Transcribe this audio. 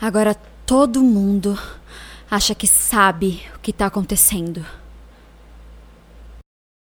Agora todo mundo acha que sabe o que está acontecendo.